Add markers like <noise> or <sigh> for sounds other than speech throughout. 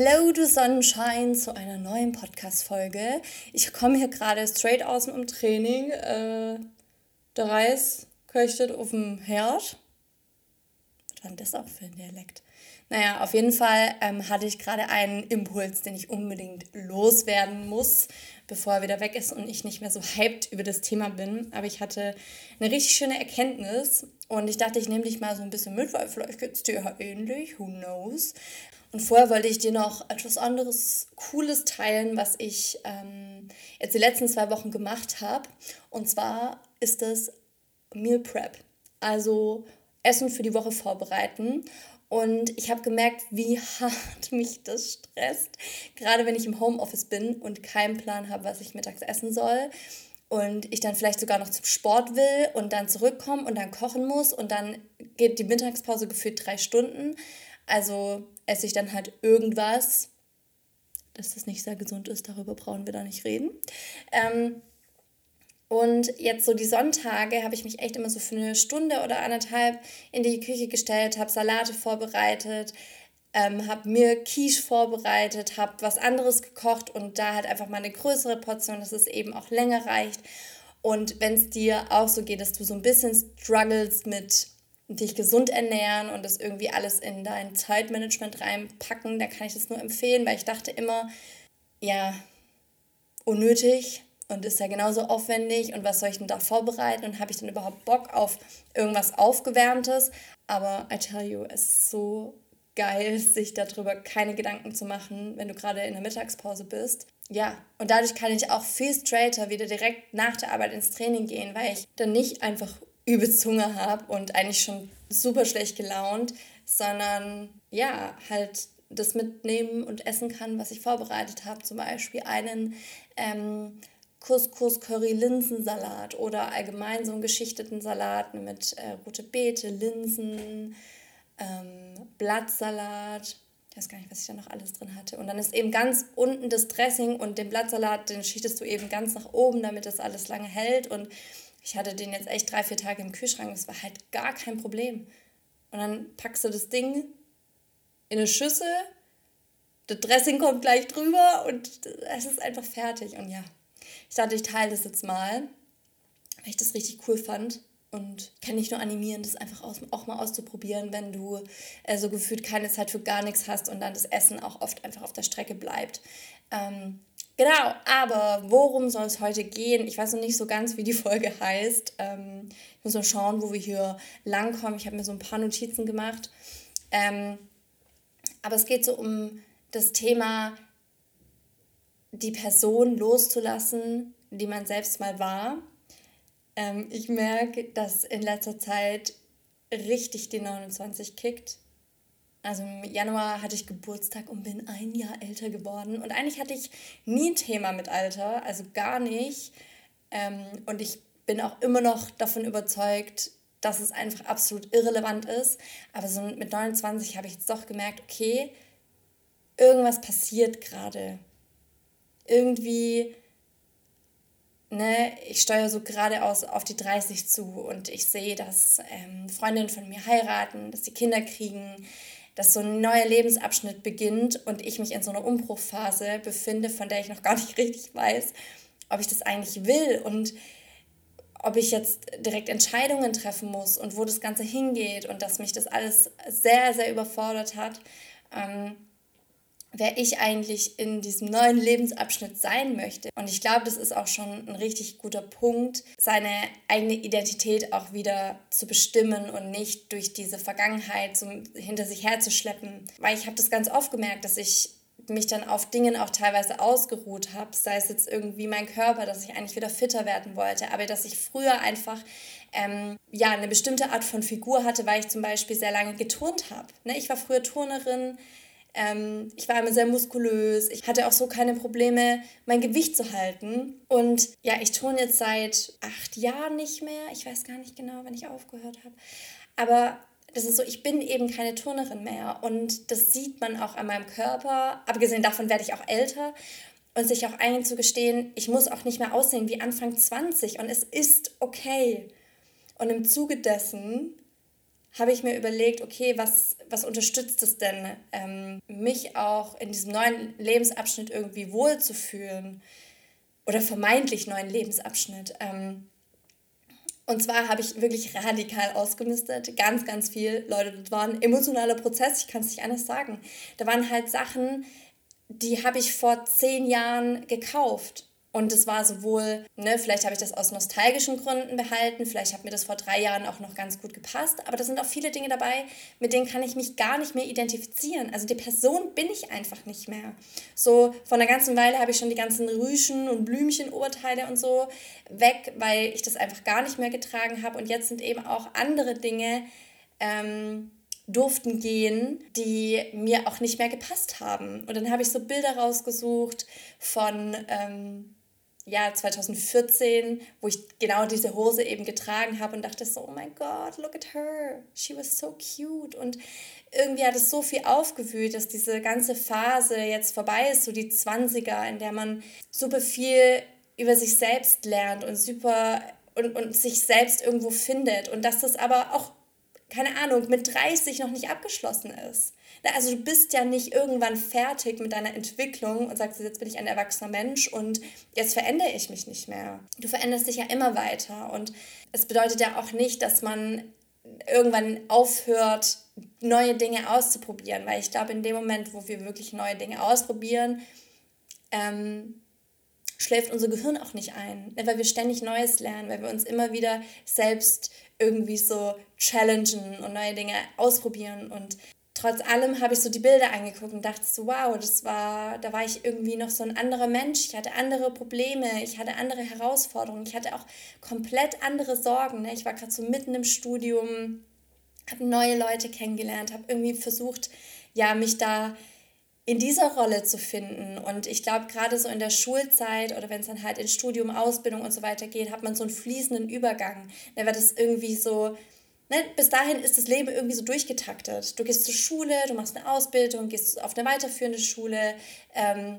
Hello, du Sonnenschein, zu einer neuen Podcast-Folge. Ich komme hier gerade straight aus dem Training. Äh, der Reis köchtet auf dem Herd. Was war denn das auch für ein Dialekt? Naja, auf jeden Fall ähm, hatte ich gerade einen Impuls, den ich unbedingt loswerden muss, bevor er wieder weg ist und ich nicht mehr so hyped über das Thema bin. Aber ich hatte eine richtig schöne Erkenntnis und ich dachte, ich nehme dich mal so ein bisschen mit, weil vielleicht geht es dir ja ähnlich, who knows. Und vorher wollte ich dir noch etwas anderes Cooles teilen, was ich ähm, jetzt die letzten zwei Wochen gemacht habe. Und zwar ist es Meal Prep. Also Essen für die Woche vorbereiten. Und ich habe gemerkt, wie <laughs> hart mich das stresst. Gerade wenn ich im Homeoffice bin und keinen Plan habe, was ich mittags essen soll. Und ich dann vielleicht sogar noch zum Sport will und dann zurückkomme und dann kochen muss. Und dann geht die Mittagspause gefühlt drei Stunden. Also esse ich dann halt irgendwas, dass das nicht sehr gesund ist, darüber brauchen wir da nicht reden. Ähm, und jetzt so die Sonntage habe ich mich echt immer so für eine Stunde oder anderthalb in die Küche gestellt, habe Salate vorbereitet, ähm, habe mir Quiche vorbereitet, habe was anderes gekocht und da halt einfach mal eine größere Portion, dass es eben auch länger reicht. Und wenn es dir auch so geht, dass du so ein bisschen struggles mit dich gesund ernähren und das irgendwie alles in dein Zeitmanagement reinpacken, dann kann ich das nur empfehlen, weil ich dachte immer, ja, unnötig und ist ja genauso aufwendig und was soll ich denn da vorbereiten und habe ich denn überhaupt Bock auf irgendwas Aufgewärmtes? Aber I tell you, es ist so geil, <laughs> sich darüber keine Gedanken zu machen, wenn du gerade in der Mittagspause bist. Ja, und dadurch kann ich auch viel straighter wieder direkt nach der Arbeit ins Training gehen, weil ich dann nicht einfach übelst Hunger habe und eigentlich schon super schlecht gelaunt, sondern ja, halt das mitnehmen und essen kann, was ich vorbereitet habe. Zum Beispiel einen ähm, Couscous-Curry-Linsensalat oder allgemein so einen geschichteten Salat mit äh, rote Beete, Linsen, ähm, Blattsalat. Ich weiß gar nicht, was ich da noch alles drin hatte. Und dann ist eben ganz unten das Dressing und den Blattsalat, den schichtest du eben ganz nach oben, damit das alles lange hält. Und ich hatte den jetzt echt drei, vier Tage im Kühlschrank. Das war halt gar kein Problem. Und dann packst du das Ding in eine Schüssel, das Dressing kommt gleich drüber und es ist einfach fertig. Und ja, ich dachte, ich teile das jetzt mal, weil ich das richtig cool fand. Und kann nicht nur animieren, das einfach auch mal auszuprobieren, wenn du äh, so gefühlt keine Zeit für gar nichts hast und dann das Essen auch oft einfach auf der Strecke bleibt. Ähm, Genau, aber worum soll es heute gehen? Ich weiß noch nicht so ganz, wie die <laughs> Folge heißt. Ähm, ich muss mal schauen, wo wir hier langkommen. Ich habe mir so ein paar Notizen gemacht. Ähm, aber es geht so um das Thema, die Person loszulassen, die man selbst mal war. Ähm, ich merke, dass in letzter Zeit richtig die 29 kickt. Also im Januar hatte ich Geburtstag und bin ein Jahr älter geworden. Und eigentlich hatte ich nie ein Thema mit Alter, also gar nicht. Ähm, und ich bin auch immer noch davon überzeugt, dass es einfach absolut irrelevant ist. Aber so mit 29 habe ich jetzt doch gemerkt, okay, irgendwas passiert gerade. Irgendwie, ne, ich steuere so geradeaus auf die 30 zu und ich sehe, dass ähm, Freundinnen von mir heiraten, dass sie Kinder kriegen, dass so ein neuer Lebensabschnitt beginnt und ich mich in so einer Umbruchphase befinde, von der ich noch gar nicht <laughs> richtig weiß, ob ich das eigentlich will und ob ich jetzt direkt Entscheidungen treffen muss und wo das Ganze hingeht und dass mich das alles sehr, sehr überfordert hat. Ähm, wer ich eigentlich in diesem neuen Lebensabschnitt sein möchte. Und ich glaube, das ist auch schon ein richtig guter Punkt, seine eigene Identität auch wieder zu bestimmen und nicht durch diese Vergangenheit so hinter sich herzuschleppen. Weil ich habe das ganz oft gemerkt, dass ich mich dann auf Dingen auch teilweise ausgeruht habe, sei es jetzt irgendwie mein Körper, dass ich eigentlich wieder fitter werden wollte, aber dass ich früher einfach ähm, ja eine bestimmte Art von Figur hatte, weil ich zum Beispiel sehr lange geturnt habe. Ne? Ich war früher Turnerin, Ähm, ich war immer sehr muskulös. Ich hatte auch so keine Probleme, mein Gewicht zu halten. Und ja, ich turne jetzt seit acht Jahren nicht mehr. Ich weiß gar nicht genau, wann ich aufgehört habe. Aber das ist so, ich bin eben keine Turnerin mehr. Und das sieht man auch an meinem Körper. Abgesehen davon werde ich auch älter. Und sich auch einzugestehen, ich muss auch nicht mehr aussehen wie Anfang 20 und es ist okay. Und im Zuge dessen habe ich mir überlegt, okay, was, was unterstützt es denn, ähm, mich auch in diesem neuen Lebensabschnitt irgendwie wohlzufühlen oder vermeintlich neuen Lebensabschnitt. Ähm, und zwar habe ich wirklich radikal ausgemistet, ganz, ganz viel. Leute, das war ein emotionaler Prozess, ich kann es nicht anders sagen. Da waren halt Sachen, die habe ich vor zehn Jahren gekauft und es war sowohl, ne, vielleicht habe ich das aus nostalgischen Gründen behalten, vielleicht hat mir das vor drei Jahren auch noch ganz gut gepasst, aber da sind auch viele Dinge dabei, mit denen kann ich mich gar nicht mehr identifizieren. Also die Person bin ich einfach nicht mehr. So von einer ganzen Weile habe ich schon die ganzen Rüschen und Blümchen-Oberteile und so weg, weil ich das einfach gar nicht mehr getragen habe. Und jetzt sind eben auch andere Dinge, ähm, durften gehen, die mir auch nicht mehr gepasst haben. Und dann habe ich so Bilder rausgesucht von ähm, ja, 2014, wo ich genau diese Hose eben getragen habe und dachte so, oh mein Gott, look at her, she was so cute. Und irgendwie hat es so viel aufgewühlt, dass diese ganze Phase jetzt vorbei ist, so die 20er, in der man super viel über sich selbst lernt und super und, und sich selbst irgendwo findet. Und dass das aber auch, keine Ahnung, mit 30 noch nicht abgeschlossen ist. Also du bist ja nicht irgendwann fertig mit deiner Entwicklung und sagst, jetzt bin ich ein erwachsener Mensch und jetzt verändere ich mich nicht mehr. Du veränderst dich ja immer weiter und es bedeutet ja auch nicht, dass man irgendwann aufhört, neue Dinge auszuprobieren, weil ich glaube, in dem Moment, wo wir wirklich neue Dinge ausprobieren, ähm, schläft unser Gehirn auch nicht ein, ne, weil wir ständig Neues lernen, weil wir uns immer wieder selbst irgendwie so challengen und neue Dinge ausprobieren und trotz allem habe ich so die Bilder angeguckt und dachte so, wow, das war, da war ich irgendwie noch so ein anderer Mensch. Ich hatte andere Probleme, ich hatte andere Herausforderungen, ich hatte auch komplett andere Sorgen. Ne? Ich war gerade so mitten im Studium, habe neue Leute kennengelernt, habe irgendwie versucht, ja, mich da in dieser Rolle zu finden. Und ich glaube, gerade so in der Schulzeit oder wenn es dann halt in Studium, Ausbildung und so weiter geht, hat man so einen fließenden Übergang. Da wird es irgendwie so, ne, bis dahin ist das Leben irgendwie so durchgetaktet. Du gehst zur Schule, du machst eine Ausbildung, gehst auf eine weiterführende Schule, ähm,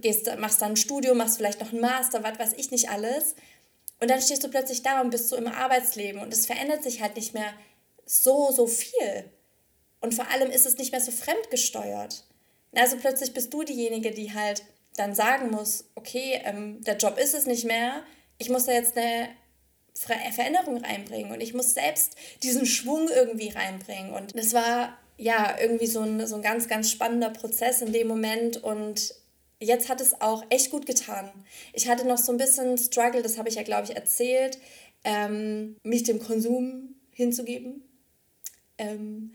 gehst, machst dann ein Studium, machst vielleicht noch einen Master, was weiß ich nicht alles. Und dann stehst du plötzlich da und bist so im Arbeitsleben und es verändert sich halt nicht mehr so, so viel. Und vor allem ist es nicht mehr so fremdgesteuert. Also plötzlich bist du diejenige, die halt dann sagen muss, okay, ähm, der Job ist es nicht mehr, ich muss da jetzt eine Veränderung reinbringen und ich muss selbst diesen Schwung irgendwie reinbringen. Und das war ja irgendwie so ein, so ein ganz, ganz spannender Prozess in dem Moment und jetzt hat es auch echt gut getan. Ich hatte noch so ein bisschen Struggle, das habe ich ja, glaube ich, erzählt, ähm, mich dem Konsum hinzugeben. Ähm,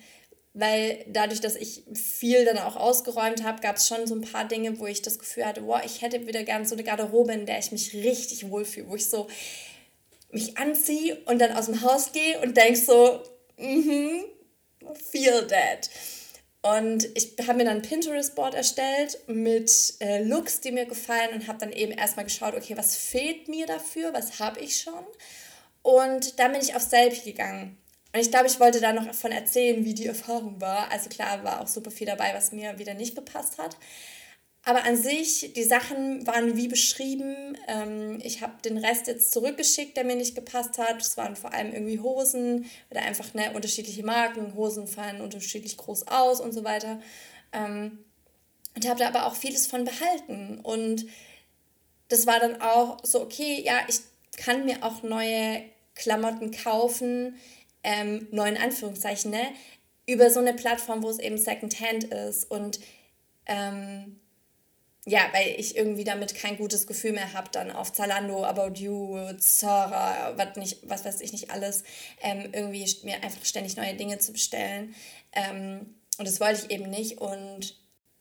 weil dadurch, dass ich viel dann auch ausgeräumt habe, gab es schon so ein paar Dinge, wo ich das Gefühl hatte, boah, ich hätte wieder gern so eine Garderobe, in der ich mich richtig wohlfühle, wo ich so mich anziehe und dann aus dem Haus gehe und denke so, mhm, feel that. Und ich habe mir dann ein Pinterest-Board erstellt mit äh, Looks, die mir gefallen und habe dann eben erstmal geschaut, okay, was fehlt mir dafür, was habe ich schon. Und dann bin ich auf Selfie gegangen. Und ich glaube, ich wollte da noch davon erzählen, wie die Erfahrung war. Also klar, war auch super viel dabei, was mir wieder nicht gepasst hat. Aber an sich, die Sachen waren wie beschrieben. Ähm, ich habe den Rest jetzt zurückgeschickt, der mir nicht gepasst hat. Es waren vor allem irgendwie Hosen oder einfach ne, unterschiedliche Marken. Hosen fallen unterschiedlich groß aus und so weiter. Ähm, und habe da aber auch vieles von behalten. Und das war dann auch so, okay, ja, ich kann mir auch neue Klamotten kaufen, ähm, neuen Anführungszeichen, ne, über so eine Plattform, wo es eben Secondhand ist. Und ähm, ja, weil ich irgendwie damit kein gutes Gefühl mehr habe, dann auf Zalando, About You, Zara, was, nicht, was weiß ich nicht alles, ähm, irgendwie mir einfach ständig neue Dinge zu bestellen. Ähm, und das wollte ich eben nicht. Und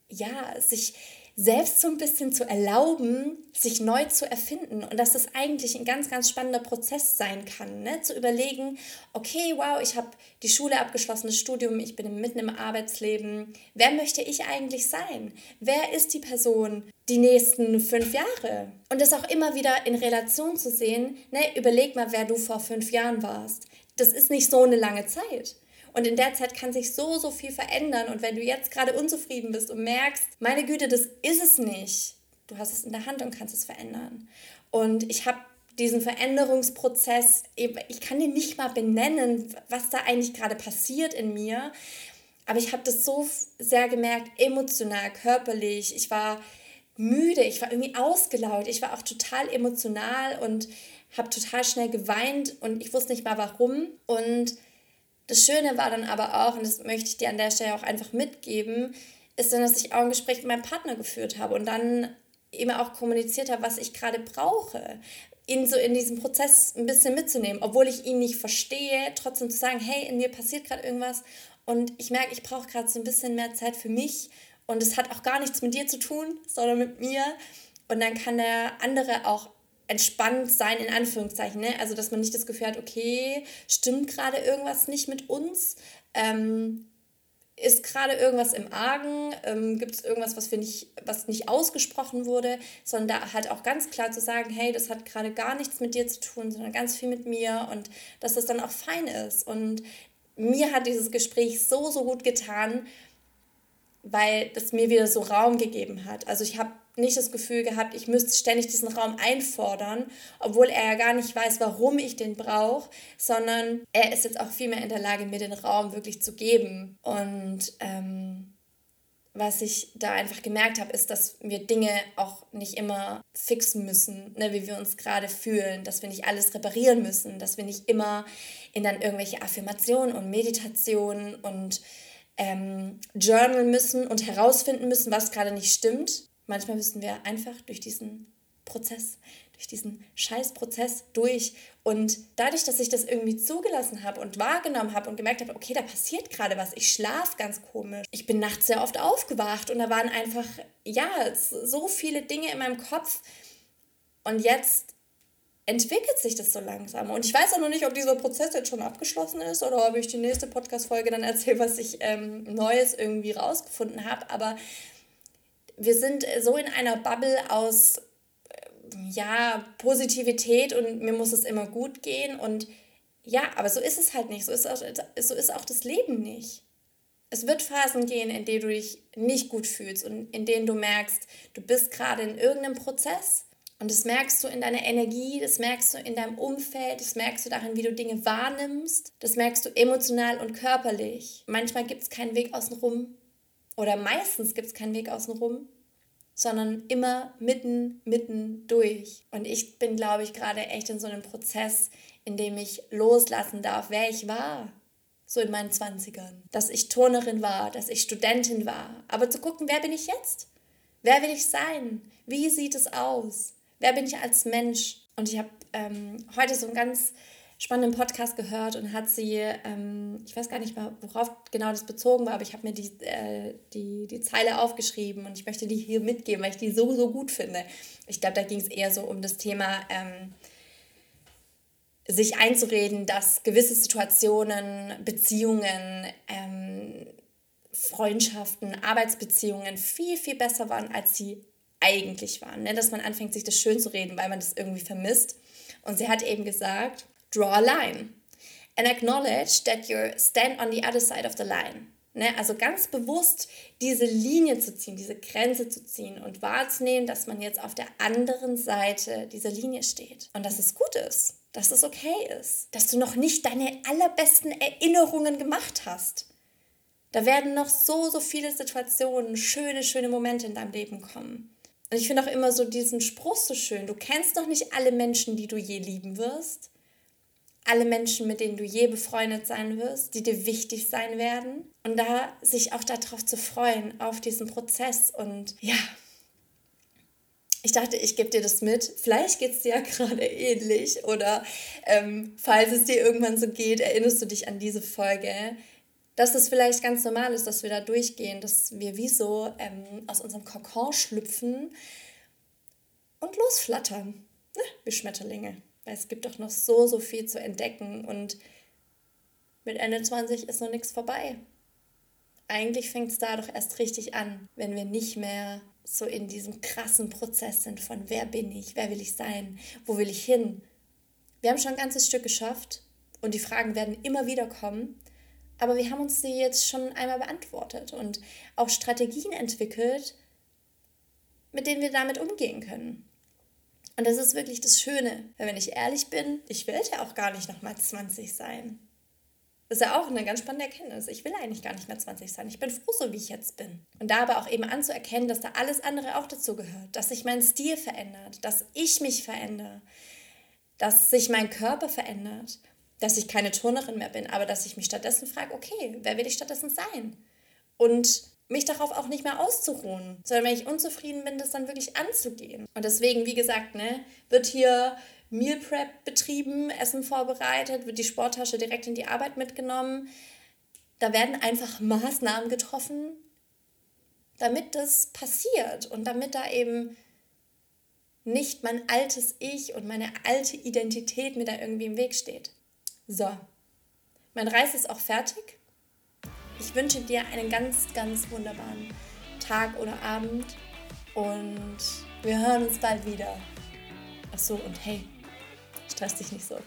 ja, sich, selbst so ein bisschen zu erlauben, sich neu zu erfinden und dass das eigentlich ein ganz, ganz spannender Prozess sein kann, ne? zu überlegen, okay, wow, ich habe die Schule abgeschlossen, das Studium, ich bin mitten im Arbeitsleben, wer möchte ich eigentlich sein? Wer ist die Person die nächsten fünf Jahre? Und das auch immer wieder in Relation zu sehen, ne? überleg mal, wer du vor fünf Jahren warst. Das ist nicht so eine lange Zeit. Und in der Zeit kann sich so, so viel verändern. Und wenn du jetzt gerade unzufrieden bist und merkst, meine Güte, das ist es nicht, du hast es in der Hand und kannst es verändern. Und ich habe diesen Veränderungsprozess, ich kann den nicht mal benennen, was da eigentlich gerade passiert in mir. Aber ich habe das so sehr gemerkt, emotional, körperlich. Ich war müde, ich war irgendwie ausgelaugt, ich war auch total emotional und habe total schnell geweint und ich wusste nicht mal warum. Und das Schöne war dann aber auch, und das möchte ich dir an der Stelle auch einfach mitgeben, ist dann, dass ich auch ein Gespräch mit meinem Partner geführt habe und dann eben auch kommuniziert habe, was ich gerade brauche. Ihn so in diesem Prozess ein bisschen mitzunehmen, obwohl ich ihn nicht verstehe, trotzdem zu sagen, hey, in mir passiert gerade irgendwas und ich merke, ich brauche gerade so ein bisschen mehr Zeit für mich und es hat auch gar nichts mit dir zu tun, sondern mit mir. Und dann kann der andere auch entspannt sein, in Anführungszeichen. Ne? Also, dass man nicht das Gefühl hat, okay, stimmt gerade irgendwas nicht mit uns? Ähm, ist gerade irgendwas im Argen? Ähm, Gibt es irgendwas, was, wir nicht, was nicht ausgesprochen wurde? Sondern da halt auch ganz klar zu sagen, hey, das hat gerade gar nichts mit dir zu tun, sondern ganz viel mit mir und dass das dann auch fein ist. Und mir hat dieses Gespräch so, so gut getan, weil das mir wieder so Raum gegeben hat. Also ich habe nicht das Gefühl gehabt, ich müsste ständig diesen Raum einfordern, obwohl er ja gar nicht weiß, warum ich den brauche, sondern er ist jetzt auch viel mehr in der Lage, mir den Raum wirklich zu geben. Und ähm, was ich da einfach gemerkt habe, ist, dass wir Dinge auch nicht immer fixen müssen, ne, wie wir uns gerade fühlen, dass wir nicht alles reparieren müssen, dass wir nicht immer in dann irgendwelche Affirmationen und Meditationen und ähm, Journal müssen und herausfinden müssen, was gerade nicht stimmt. Manchmal müssen wir einfach durch diesen Prozess, durch diesen Scheißprozess durch. Und dadurch, dass ich das irgendwie zugelassen habe und wahrgenommen habe und gemerkt habe, okay, da passiert gerade was, ich schlafe ganz komisch. Ich bin nachts sehr oft aufgewacht und da waren einfach, ja, so viele Dinge in meinem Kopf. Und jetzt entwickelt sich das so langsam. Und ich weiß auch noch nicht, ob dieser Prozess jetzt schon abgeschlossen ist oder ob ich die nächste Podcast-Folge dann erzähle, was ich ähm, Neues irgendwie rausgefunden habe. Aber wir sind so in einer Bubble aus äh, ja, Positivität und mir muss es immer gut gehen. Und ja, aber so ist es halt nicht. So ist auch, so ist auch das Leben nicht. Es wird Phasen gehen, in denen du dich nicht gut fühlst und in denen du merkst, du bist gerade in irgendeinem Prozess und das merkst du in deiner Energie, das merkst du in deinem Umfeld, das merkst du darin, wie du Dinge wahrnimmst, das merkst du emotional und körperlich. Manchmal gibt es keinen Weg außenrum oder meistens gibt es keinen Weg außenrum, sondern immer mitten, mitten durch. Und ich bin, glaube ich, gerade echt in so einem Prozess, in dem ich loslassen darf, wer ich war. So in meinen Zwanzigern. Dass ich Turnerin war, dass ich Studentin war. Aber zu gucken, wer bin ich jetzt? Wer will ich sein? Wie sieht es aus? Wer bin ich als Mensch? Und ich habe ähm, heute so einen ganz spannenden Podcast gehört und hat sie, ähm, ich weiß gar nicht mal, worauf genau das bezogen war, aber ich habe mir die, äh, die, die Zeile aufgeschrieben und ich möchte die hier mitgeben, weil ich die so, so gut finde. Ich glaube, da ging es eher so um das Thema, ähm, sich einzureden, dass gewisse Situationen, Beziehungen, ähm, Freundschaften, Arbeitsbeziehungen viel, viel besser waren, als sie eigentlich waren. Ne? Dass man anfängt, sich das schön zu reden, weil man das irgendwie vermisst. Und sie hat eben gesagt, draw a line and acknowledge that you stand on the other side of the line. Ne? Also ganz bewusst diese Linie zu ziehen, diese Grenze zu ziehen und wahrzunehmen, dass man jetzt auf der anderen Seite dieser Linie steht. Und dass es gut ist, dass es okay ist, dass du noch nicht deine allerbesten Erinnerungen gemacht hast. Da werden noch so, so viele Situationen, schöne, schöne Momente in deinem Leben kommen. Und ich finde auch immer so diesen Spruch so schön. Du kennst doch nicht alle Menschen, die du je lieben wirst. Alle Menschen, mit denen du je befreundet sein wirst, die dir wichtig sein werden. Und da sich auch darauf zu freuen, auf diesen Prozess. Und ja, ich dachte, ich gebe dir das mit. Vielleicht geht es dir ja <laughs> gerade ähnlich. Oder ähm, falls es dir irgendwann so geht, erinnerst du dich an diese Folge dass es vielleicht ganz normal ist, dass wir da durchgehen, dass wir wie so ähm, aus unserem Kokon schlüpfen und losflattern, ne? wie Schmetterlinge. Weil es gibt doch noch so, so viel zu entdecken und mit Ende 20 ist noch nichts vorbei. Eigentlich fängt es da doch erst richtig an, wenn wir nicht mehr so in diesem krassen Prozess sind von wer bin ich, wer will ich sein, wo will ich hin. Wir haben schon ein ganzes Stück geschafft und die Fragen werden immer wieder kommen, aber wir haben uns sie jetzt schon einmal beantwortet und auch Strategien entwickelt, mit denen wir damit umgehen können. Und das ist wirklich das Schöne, weil wenn ich ehrlich bin, ich will ja auch gar nicht nochmal 20 sein. Das ist ja auch eine ganz spannende Erkenntnis. Ich will eigentlich gar nicht mehr 20 sein. Ich bin froh, so wie ich jetzt bin. Und da aber auch eben anzuerkennen, dass da alles andere auch dazu gehört, dass sich mein Stil verändert, dass ich mich verändere, dass sich mein Körper verändert, dass ich keine Turnerin mehr bin, aber dass ich mich stattdessen frage, okay, wer will ich stattdessen sein? Und mich darauf auch nicht mehr auszuruhen, sondern wenn ich unzufrieden bin, das dann wirklich anzugehen. Und deswegen, wie gesagt, ne, wird hier Meal Prep betrieben, Essen vorbereitet, wird die Sporttasche direkt in die Arbeit mitgenommen. Da werden einfach Maßnahmen getroffen, damit das passiert und damit da eben nicht mein altes Ich und meine alte Identität mir da irgendwie im Weg steht. So, mein Reis ist auch fertig. Ich wünsche dir einen ganz, ganz wunderbaren Tag oder Abend und wir hören uns bald wieder. Ach so, und hey, stress dich nicht so.